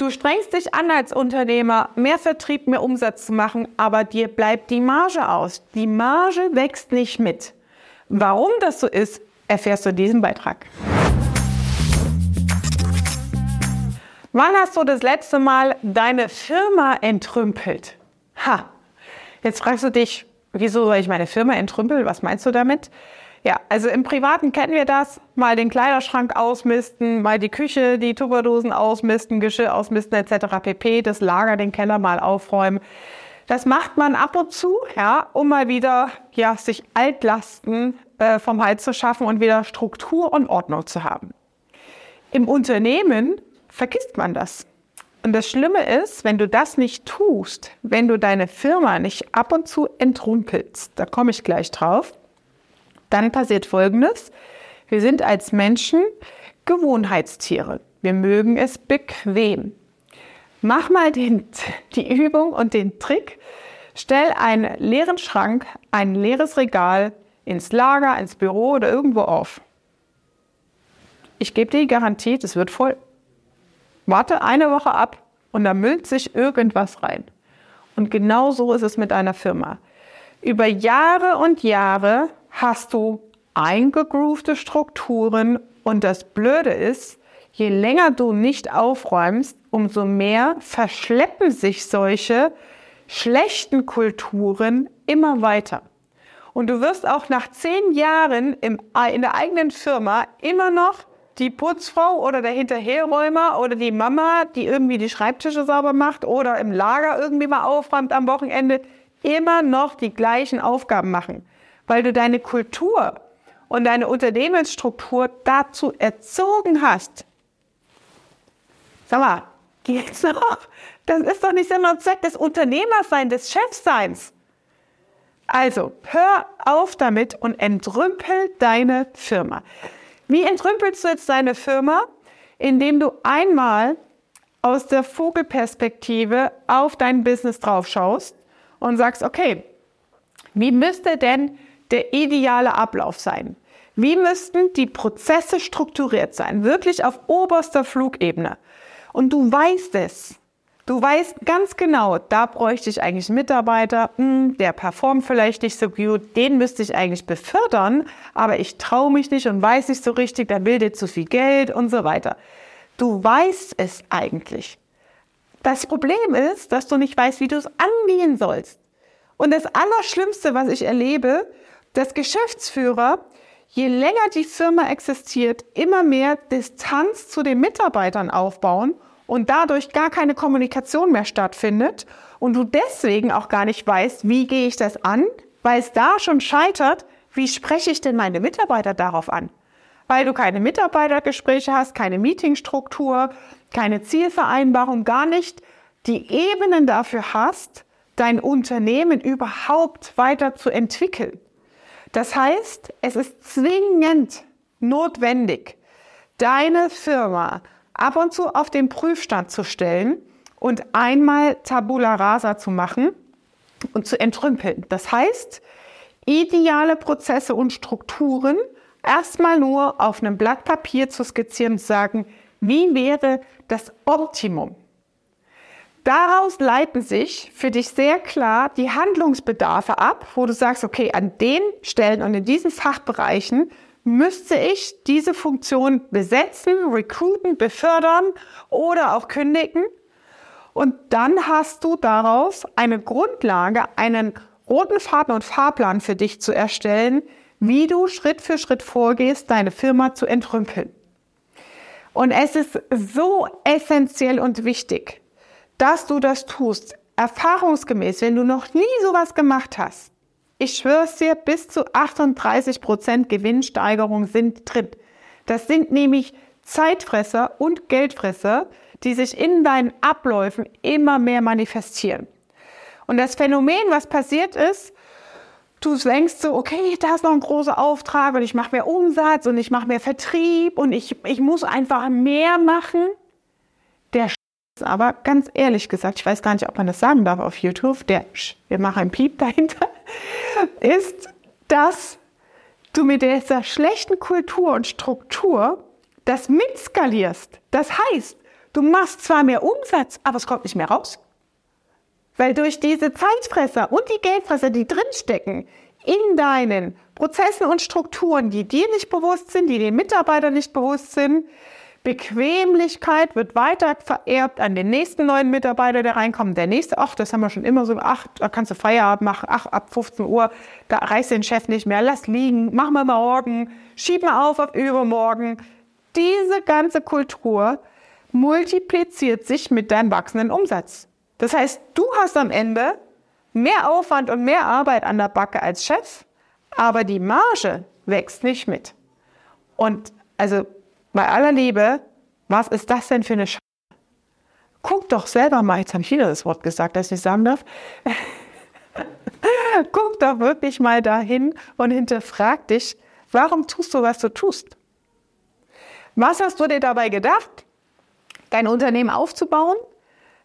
Du strengst dich an als Unternehmer, mehr Vertrieb, mehr Umsatz zu machen, aber dir bleibt die Marge aus. Die Marge wächst nicht mit. Warum das so ist, erfährst du in diesem Beitrag. Wann hast du das letzte Mal deine Firma entrümpelt? Ha, jetzt fragst du dich, wieso soll ich meine Firma entrümpeln? Was meinst du damit? Ja, also im Privaten kennen wir das. Mal den Kleiderschrank ausmisten, mal die Küche, die Tupperdosen ausmisten, Geschirr ausmisten etc. pp. Das Lager, den Keller mal aufräumen. Das macht man ab und zu, ja, um mal wieder ja, sich Altlasten äh, vom Hals zu schaffen und wieder Struktur und Ordnung zu haben. Im Unternehmen vergisst man das. Und das Schlimme ist, wenn du das nicht tust, wenn du deine Firma nicht ab und zu entrumpelst, da komme ich gleich drauf, dann passiert Folgendes. Wir sind als Menschen Gewohnheitstiere. Wir mögen es bequem. Mach mal den, die Übung und den Trick. Stell einen leeren Schrank, ein leeres Regal ins Lager, ins Büro oder irgendwo auf. Ich gebe dir die Garantie, es wird voll. Warte eine Woche ab und da müllt sich irgendwas rein. Und genau so ist es mit einer Firma. Über Jahre und Jahre hast du eingegroovte Strukturen und das Blöde ist, je länger du nicht aufräumst, umso mehr verschleppen sich solche schlechten Kulturen immer weiter. Und du wirst auch nach zehn Jahren im, in der eigenen Firma immer noch die Putzfrau oder der Hinterherräumer oder die Mama, die irgendwie die Schreibtische sauber macht oder im Lager irgendwie mal aufräumt am Wochenende, immer noch die gleichen Aufgaben machen weil du deine Kultur und deine Unternehmensstruktur dazu erzogen hast. Sag mal, geht's noch? Das ist doch nicht Sinn und Zweck des Unternehmerseins, des Chefseins. Also, hör auf damit und entrümpel deine Firma. Wie entrümpelst du jetzt deine Firma? Indem du einmal aus der Vogelperspektive auf dein Business drauf schaust und sagst, okay, wie müsste denn der ideale Ablauf sein? Wie müssten die Prozesse strukturiert sein? Wirklich auf oberster Flugebene. Und du weißt es. Du weißt ganz genau, da bräuchte ich eigentlich einen Mitarbeiter, hm, der performt vielleicht nicht so gut, den müsste ich eigentlich befördern, aber ich traue mich nicht und weiß nicht so richtig, der bildet zu viel Geld und so weiter. Du weißt es eigentlich. Das Problem ist, dass du nicht weißt, wie du es angehen sollst. Und das Allerschlimmste, was ich erlebe, dass Geschäftsführer, je länger die Firma existiert, immer mehr Distanz zu den Mitarbeitern aufbauen und dadurch gar keine Kommunikation mehr stattfindet und du deswegen auch gar nicht weißt, wie gehe ich das an, weil es da schon scheitert, wie spreche ich denn meine Mitarbeiter darauf an? Weil du keine Mitarbeitergespräche hast, keine Meetingstruktur, keine Zielvereinbarung, gar nicht die Ebenen dafür hast, dein Unternehmen überhaupt weiter zu entwickeln. Das heißt, es ist zwingend notwendig, deine Firma ab und zu auf den Prüfstand zu stellen und einmal Tabula rasa zu machen und zu entrümpeln. Das heißt, ideale Prozesse und Strukturen erstmal nur auf einem Blatt Papier zu skizzieren und sagen, wie wäre das Optimum? Daraus leiten sich für dich sehr klar die Handlungsbedarfe ab, wo du sagst, okay, an den Stellen und in diesen Fachbereichen müsste ich diese Funktion besetzen, recruiten, befördern oder auch kündigen. Und dann hast du daraus eine Grundlage, einen roten Faden und Fahrplan für dich zu erstellen, wie du Schritt für Schritt vorgehst, deine Firma zu entrümpeln. Und es ist so essentiell und wichtig, dass du das tust. Erfahrungsgemäß, wenn du noch nie sowas gemacht hast, ich schwör's dir, bis zu 38 Prozent Gewinnsteigerung sind drin. Das sind nämlich Zeitfresser und Geldfresser, die sich in deinen Abläufen immer mehr manifestieren. Und das Phänomen, was passiert ist, du denkst so, okay, da ist noch ein großer Auftrag und ich mache mehr Umsatz und ich mache mehr Vertrieb und ich, ich muss einfach mehr machen. Der aber ganz ehrlich gesagt, ich weiß gar nicht, ob man das sagen darf auf YouTube, der, wir machen einen Piep dahinter, ist, dass du mit dieser schlechten Kultur und Struktur das mitskalierst. Das heißt, Du machst zwar mehr Umsatz, aber es kommt nicht mehr raus. Weil durch diese Zeitfresser und die Geldfresser, die drinstecken, in deinen Prozessen und Strukturen, die dir nicht bewusst sind, die den Mitarbeitern nicht bewusst sind, Bequemlichkeit wird weiter vererbt an den nächsten neuen Mitarbeiter, der reinkommt. Der nächste, ach, das haben wir schon immer so, ach, da kannst du Feierabend machen, ach, ab 15 Uhr, da reißt den Chef nicht mehr, lass liegen, machen wir morgen, schieb mal auf auf übermorgen. Diese ganze Kultur multipliziert sich mit deinem wachsenden Umsatz. Das heißt, du hast am Ende mehr Aufwand und mehr Arbeit an der Backe als Chef, aber die Marge wächst nicht mit. Und also bei aller Liebe, was ist das denn für eine Sch Guck doch selber mal, jetzt habe ich wieder das Wort gesagt, das ich nicht sagen darf. Guck doch wirklich mal dahin und hinterfrag dich, warum tust du, was du tust? Was hast du dir dabei gedacht, dein Unternehmen aufzubauen,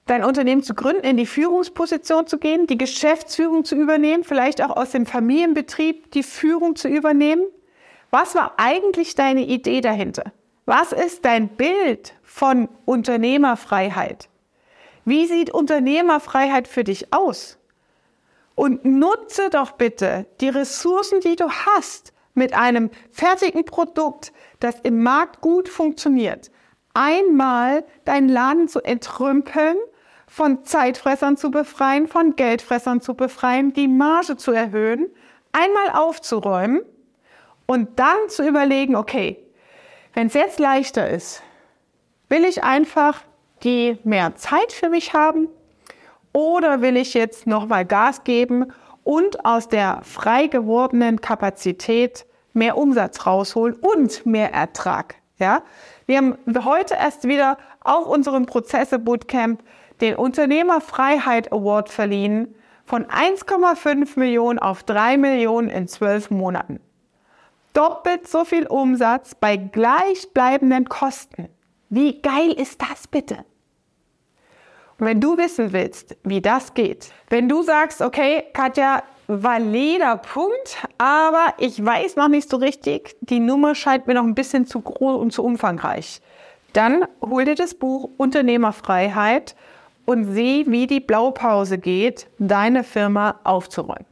dein Unternehmen zu gründen, in die Führungsposition zu gehen, die Geschäftsführung zu übernehmen, vielleicht auch aus dem Familienbetrieb die Führung zu übernehmen? Was war eigentlich deine Idee dahinter? Was ist dein Bild von Unternehmerfreiheit? Wie sieht Unternehmerfreiheit für dich aus? Und nutze doch bitte die Ressourcen, die du hast, mit einem fertigen Produkt, das im Markt gut funktioniert, einmal deinen Laden zu entrümpeln, von Zeitfressern zu befreien, von Geldfressern zu befreien, die Marge zu erhöhen, einmal aufzuräumen und dann zu überlegen, okay, wenn es jetzt leichter ist, will ich einfach die mehr Zeit für mich haben oder will ich jetzt nochmal Gas geben und aus der frei gewordenen Kapazität mehr Umsatz rausholen und mehr Ertrag. Ja? Wir haben heute erst wieder auf unserem Prozesse Bootcamp den Unternehmerfreiheit Award verliehen von 1,5 Millionen auf 3 Millionen in zwölf Monaten doppelt so viel Umsatz bei gleichbleibenden Kosten. Wie geil ist das bitte? Und wenn du wissen willst, wie das geht, wenn du sagst, okay, Katja, valider Punkt, aber ich weiß noch nicht so richtig, die Nummer scheint mir noch ein bisschen zu groß und zu umfangreich, dann hol dir das Buch Unternehmerfreiheit und sieh, wie die Blaupause geht, deine Firma aufzuräumen.